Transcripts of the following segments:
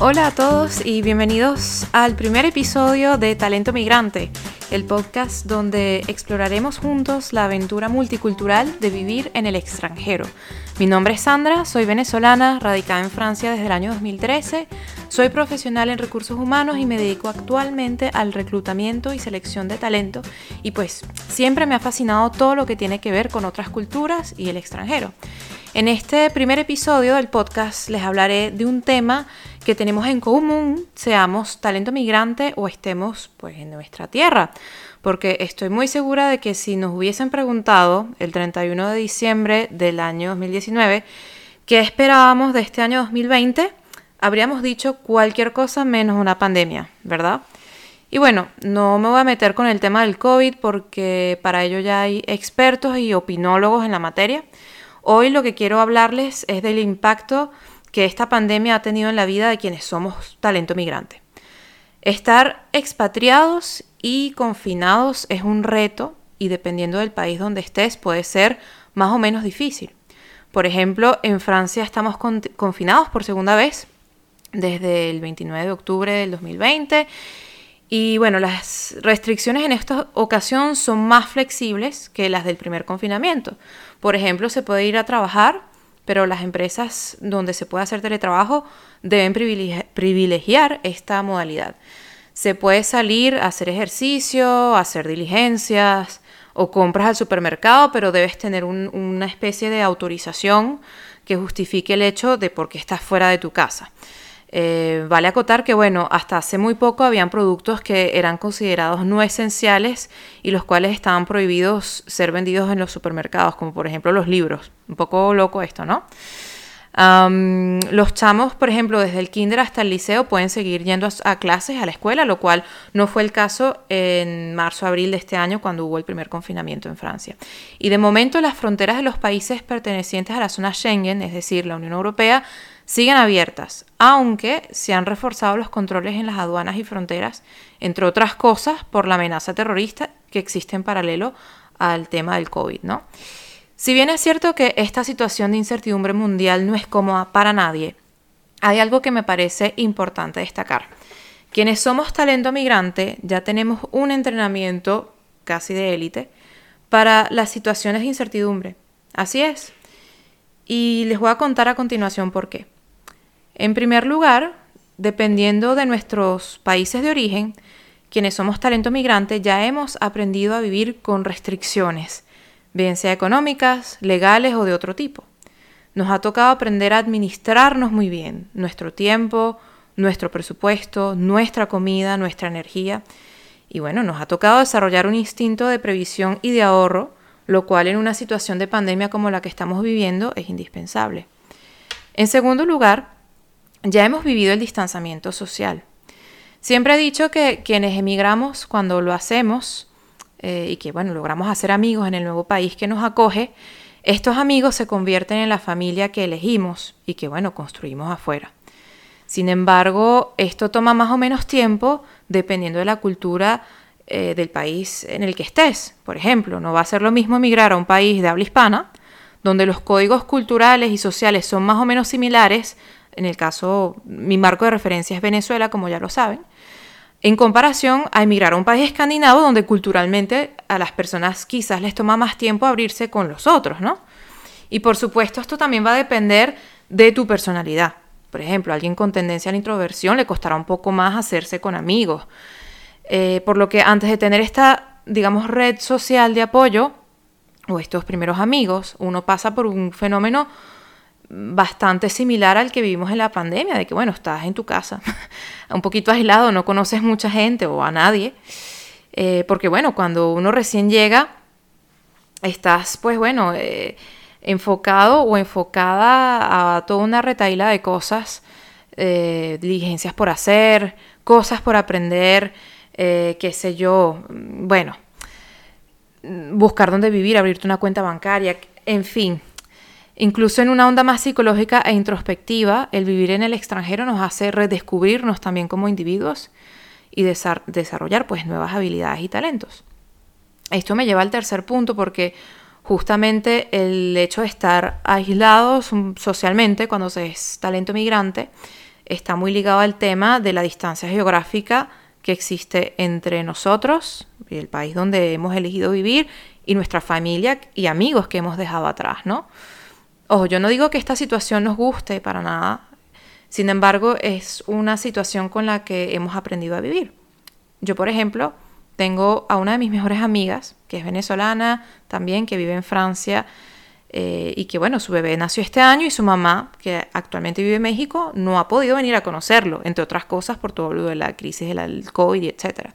Hola a todos y bienvenidos al primer episodio de Talento Migrante, el podcast donde exploraremos juntos la aventura multicultural de vivir en el extranjero. Mi nombre es Sandra, soy venezolana, radicada en Francia desde el año 2013, soy profesional en recursos humanos y me dedico actualmente al reclutamiento y selección de talento y pues siempre me ha fascinado todo lo que tiene que ver con otras culturas y el extranjero. En este primer episodio del podcast les hablaré de un tema que tenemos en común, seamos talento migrante o estemos pues en nuestra tierra, porque estoy muy segura de que si nos hubiesen preguntado el 31 de diciembre del año 2019 qué esperábamos de este año 2020, habríamos dicho cualquier cosa menos una pandemia, ¿verdad? Y bueno, no me voy a meter con el tema del COVID porque para ello ya hay expertos y opinólogos en la materia. Hoy lo que quiero hablarles es del impacto que esta pandemia ha tenido en la vida de quienes somos talento migrante. Estar expatriados y confinados es un reto y dependiendo del país donde estés puede ser más o menos difícil. Por ejemplo, en Francia estamos confinados por segunda vez desde el 29 de octubre del 2020 y bueno, las restricciones en esta ocasión son más flexibles que las del primer confinamiento. Por ejemplo, se puede ir a trabajar, pero las empresas donde se puede hacer teletrabajo deben privilegiar esta modalidad. Se puede salir a hacer ejercicio, hacer diligencias o compras al supermercado, pero debes tener una especie de autorización que justifique el hecho de por qué estás fuera de tu casa. Eh, vale acotar que, bueno, hasta hace muy poco habían productos que eran considerados no esenciales y los cuales estaban prohibidos ser vendidos en los supermercados, como por ejemplo los libros. Un poco loco esto, ¿no? los chamos, por ejemplo, desde el kinder hasta el liceo pueden seguir yendo a, clases, a la escuela, lo cual no fue el caso en marzo-abril de este año cuando hubo el primer confinamiento en Francia. Y de momento las fronteras de los países pertenecientes a la zona Schengen, es decir, la Unión Europea, siguen abiertas, aunque se han reforzado los controles en las aduanas y fronteras, entre otras cosas por la amenaza terrorista que existe en paralelo al tema del COVID, ¿no? Si bien es cierto que esta situación de incertidumbre mundial no es cómoda para nadie, hay algo que me parece importante destacar. Quienes somos talento migrante ya tenemos un entrenamiento casi de élite para las situaciones de incertidumbre. Así es. Y les voy a contar a continuación por qué. En primer lugar, dependiendo de nuestros países de origen, quienes somos talento migrante ya hemos aprendido a vivir con restricciones, bien sea económicas, legales o de otro tipo. Nos ha tocado aprender a administrarnos muy bien nuestro tiempo, nuestro presupuesto, nuestra comida, nuestra energía. Y bueno, nos ha tocado desarrollar un instinto de previsión y de ahorro, lo cual en una situación de pandemia como la que estamos viviendo es indispensable. En segundo lugar, ya hemos vivido el distanciamiento social. Siempre he dicho que quienes emigramos, cuando lo hacemos eh, y que bueno, logramos hacer amigos en el nuevo país que nos acoge, estos amigos se convierten en la familia que elegimos y que bueno, construimos afuera. Sin embargo, esto toma más o menos tiempo dependiendo de la cultura eh, del país en el que estés. Por ejemplo, no va a ser lo mismo emigrar a un país de habla hispana, donde los códigos culturales y sociales son más o menos similares en el caso, mi marco de referencia es Venezuela, como ya lo saben, en comparación a emigrar a un país escandinavo donde culturalmente a las personas quizás les toma más tiempo abrirse con los otros, ¿no? Y por supuesto esto también va a depender de tu personalidad. Por ejemplo, a alguien con tendencia a la introversión le costará un poco más hacerse con amigos. Eh, por lo que antes de tener esta, digamos, red social de apoyo o estos primeros amigos, uno pasa por un fenómeno bastante similar al que vivimos en la pandemia, de que bueno, estás en tu casa, un poquito aislado, no conoces mucha gente o a nadie, eh, porque bueno, cuando uno recién llega, estás pues bueno, eh, enfocado o enfocada a toda una retaila de cosas, eh, diligencias por hacer, cosas por aprender, qué sé yo, bueno, buscar dónde vivir, abrirte una cuenta bancaria, en fin, Incluso en una onda más psicológica e introspectiva, el vivir en el extranjero nos hace redescubrirnos también como individuos y desarrollar pues nuevas habilidades y talentos. Esto me lleva al tercer punto porque justamente el hecho de estar aislados socialmente cuando se es talento migrante está muy ligado al tema de la distancia geográfica que existe entre nosotros, el país donde hemos elegido vivir, y nuestra familia y amigos que hemos dejado atrás, ¿no? Ojo, yo no digo que esta situación nos guste para nada, sin embargo, es una situación con la que hemos aprendido a vivir. Yo, por ejemplo, tengo a una de mis mejores amigas, que es venezolana también, que vive en Francia, eh, y que bueno, su bebé nació este año y su mamá, que actualmente vive en México, no ha podido venir a conocerlo, entre otras cosas por todo lo de la crisis del COVID, etc.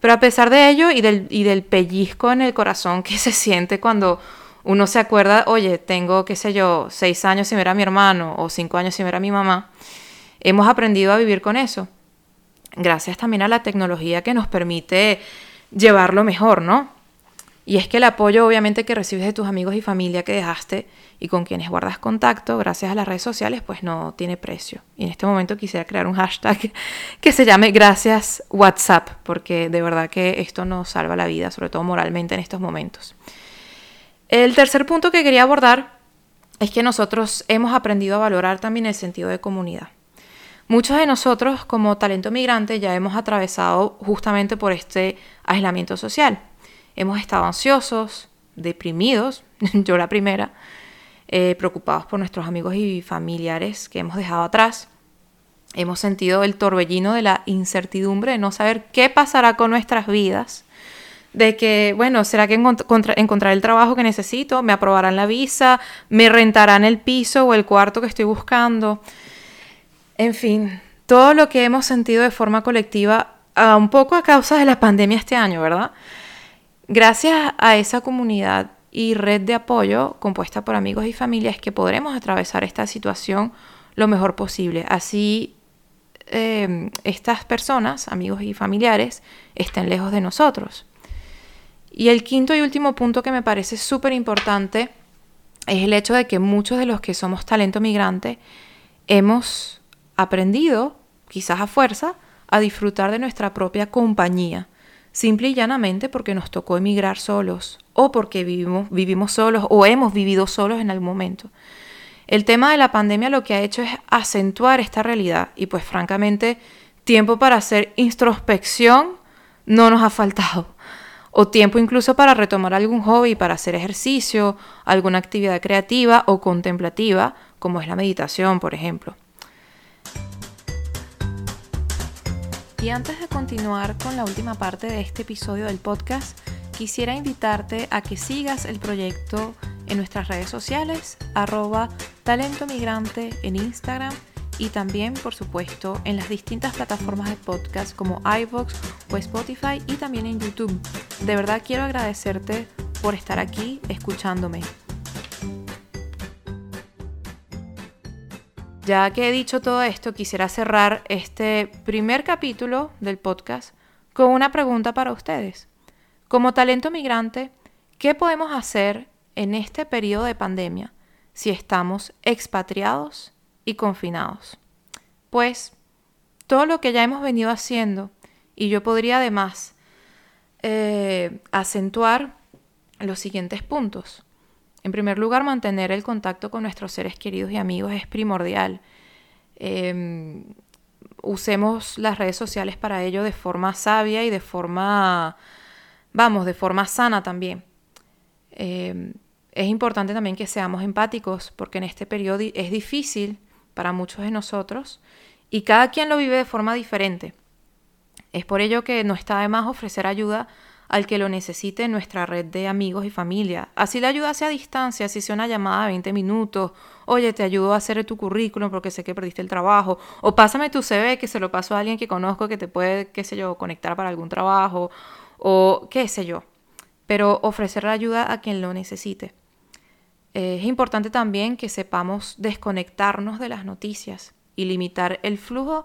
Pero a pesar de ello y del, y del pellizco en el corazón que se siente cuando uno se acuerda, oye, tengo, qué sé yo, seis años sin ver a mi hermano o cinco años sin ver a mi mamá, hemos aprendido a vivir con eso. Gracias también a la tecnología que nos permite llevarlo mejor, ¿no? Y es que el apoyo obviamente que recibes de tus amigos y familia que dejaste y con quienes guardas contacto gracias a las redes sociales pues no tiene precio. Y en este momento quisiera crear un hashtag que se llame gracias WhatsApp porque de verdad que esto nos salva la vida, sobre todo moralmente en estos momentos. El tercer punto que quería abordar es que nosotros hemos aprendido a valorar también el sentido de comunidad. Muchos de nosotros como talento migrante ya hemos atravesado justamente por este aislamiento social hemos estado ansiosos, deprimidos, yo la primera, eh, preocupados por nuestros amigos y familiares que hemos dejado atrás. Hemos sentido el torbellino de la incertidumbre de no saber qué pasará con nuestras vidas. De que, bueno, ¿será que encontraré el trabajo que necesito? ¿Me aprobarán la visa? ¿Me rentarán el piso o el cuarto que estoy buscando? En fin, todo lo que hemos sentido de forma colectiva, un poco a causa de la pandemia este año, ¿verdad? Gracias a esa comunidad y red de apoyo compuesta por amigos y familias que podremos atravesar esta situación lo mejor posible. Así em, estas personas, amigos y familiares, estén lejos de nosotros. Y el quinto y último punto que me parece súper importante es el hecho de que muchos de los que somos talento migrante hemos aprendido, quizás a fuerza, a disfrutar de nuestra propia compañía simple y llanamente porque nos tocó emigrar solos o porque vivimos, vivimos solos o hemos vivido solos en algún momento. El tema de la pandemia lo que ha hecho es acentuar esta realidad y pues francamente tiempo para hacer introspección no nos ha faltado. O tiempo incluso para retomar algún hobby, para hacer ejercicio, alguna actividad creativa o contemplativa, como es la meditación, por ejemplo. Y antes de continuar con la última parte de este episodio del podcast, quisiera invitarte a que sigas el proyecto en nuestras redes sociales, arroba talento migrante en Instagram y también, por supuesto, en las distintas plataformas de podcast como iVoox o Spotify y también en YouTube. De verdad quiero agradecerte por estar aquí escuchándome. Ya que he dicho todo esto, quisiera cerrar este primer capítulo del podcast con una pregunta para ustedes. Como talento migrante, ¿qué podemos hacer en este periodo de pandemia si estamos expatriados y confinados? Pues todo lo que ya hemos venido haciendo, y yo podría además eh, acentuar los siguientes puntos. En primer lugar, mantener el contacto con nuestros seres queridos y amigos es primordial. Em, usemos las redes sociales para ello de forma sabia y de forma, vamos, de forma sana también. Em, es importante también que seamos empáticos porque en este periodo es difícil para muchos de nosotros y cada quien lo vive de forma diferente. Es por ello que no está de más ofrecer ayuda al que lo necesite en nuestra red de amigos y familia. Así la ayuda sea a distancia, si sea una llamada de 20 minutos, oye, te ayudo a hacer tu currículum porque sé que perdiste el trabajo, o pásame tu CV que se lo paso a alguien que conozco que te puede, qué sé yo, conectar para algún trabajo, o qué sé yo. Pero ofrecer la ayuda a quien lo necesite. Es importante también que sepamos desconectarnos de las noticias y limitar el flujo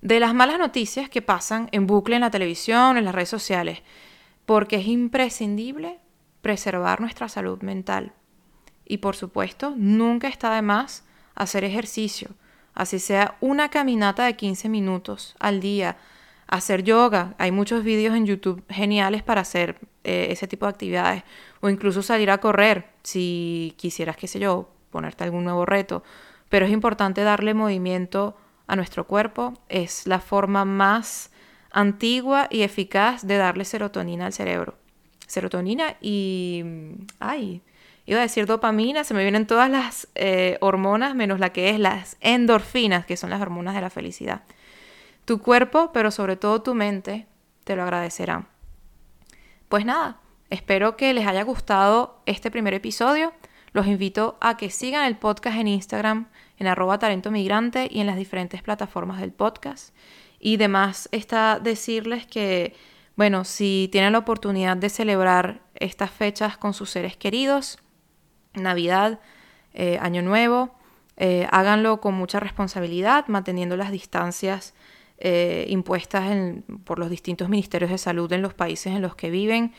de las malas noticias que pasan en bucle en la televisión, en las redes sociales porque es imprescindible preservar nuestra salud mental. Y por supuesto, nunca está de más hacer ejercicio, así sea una caminata de 15 minutos al día, hacer yoga. Hay muchos vídeos en YouTube geniales para hacer eh, ese tipo de actividades, o incluso salir a correr si quisieras, qué sé yo, ponerte algún nuevo reto. Pero es importante darle movimiento a nuestro cuerpo. Es la forma más antigua y eficaz de darle serotonina al cerebro. Serotonina y... ¡Ay! Iba a decir dopamina, se me vienen todas las eh, hormonas menos la que es las endorfinas, que son las hormonas de la felicidad. Tu cuerpo, pero sobre todo tu mente, te lo agradecerá. Pues nada, espero que les haya gustado este primer episodio. Los invito a que sigan el podcast en Instagram, en arroba talento migrante y en las diferentes plataformas del podcast. Y demás está decirles que, bueno, si tienen la oportunidad de celebrar estas fechas con sus seres queridos, Navidad, eh, Año Nuevo, eh, háganlo con mucha responsabilidad, manteniendo las distancias eh, impuestas por los distintos ministerios de salud en los países en los que viven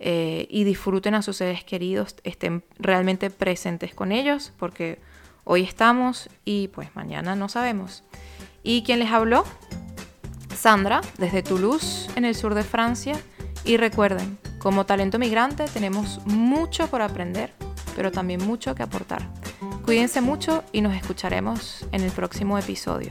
y disfruten a sus seres queridos, estén realmente presentes con ellos, porque hoy estamos y pues mañana no sabemos. ¿Y quién les habló? Sandra, desde Toulouse, en el sur de Francia. Y recuerden, como talento migrante tenemos mucho por aprender, pero también mucho que aportar. Cuídense mucho y nos escucharemos en el próximo episodio.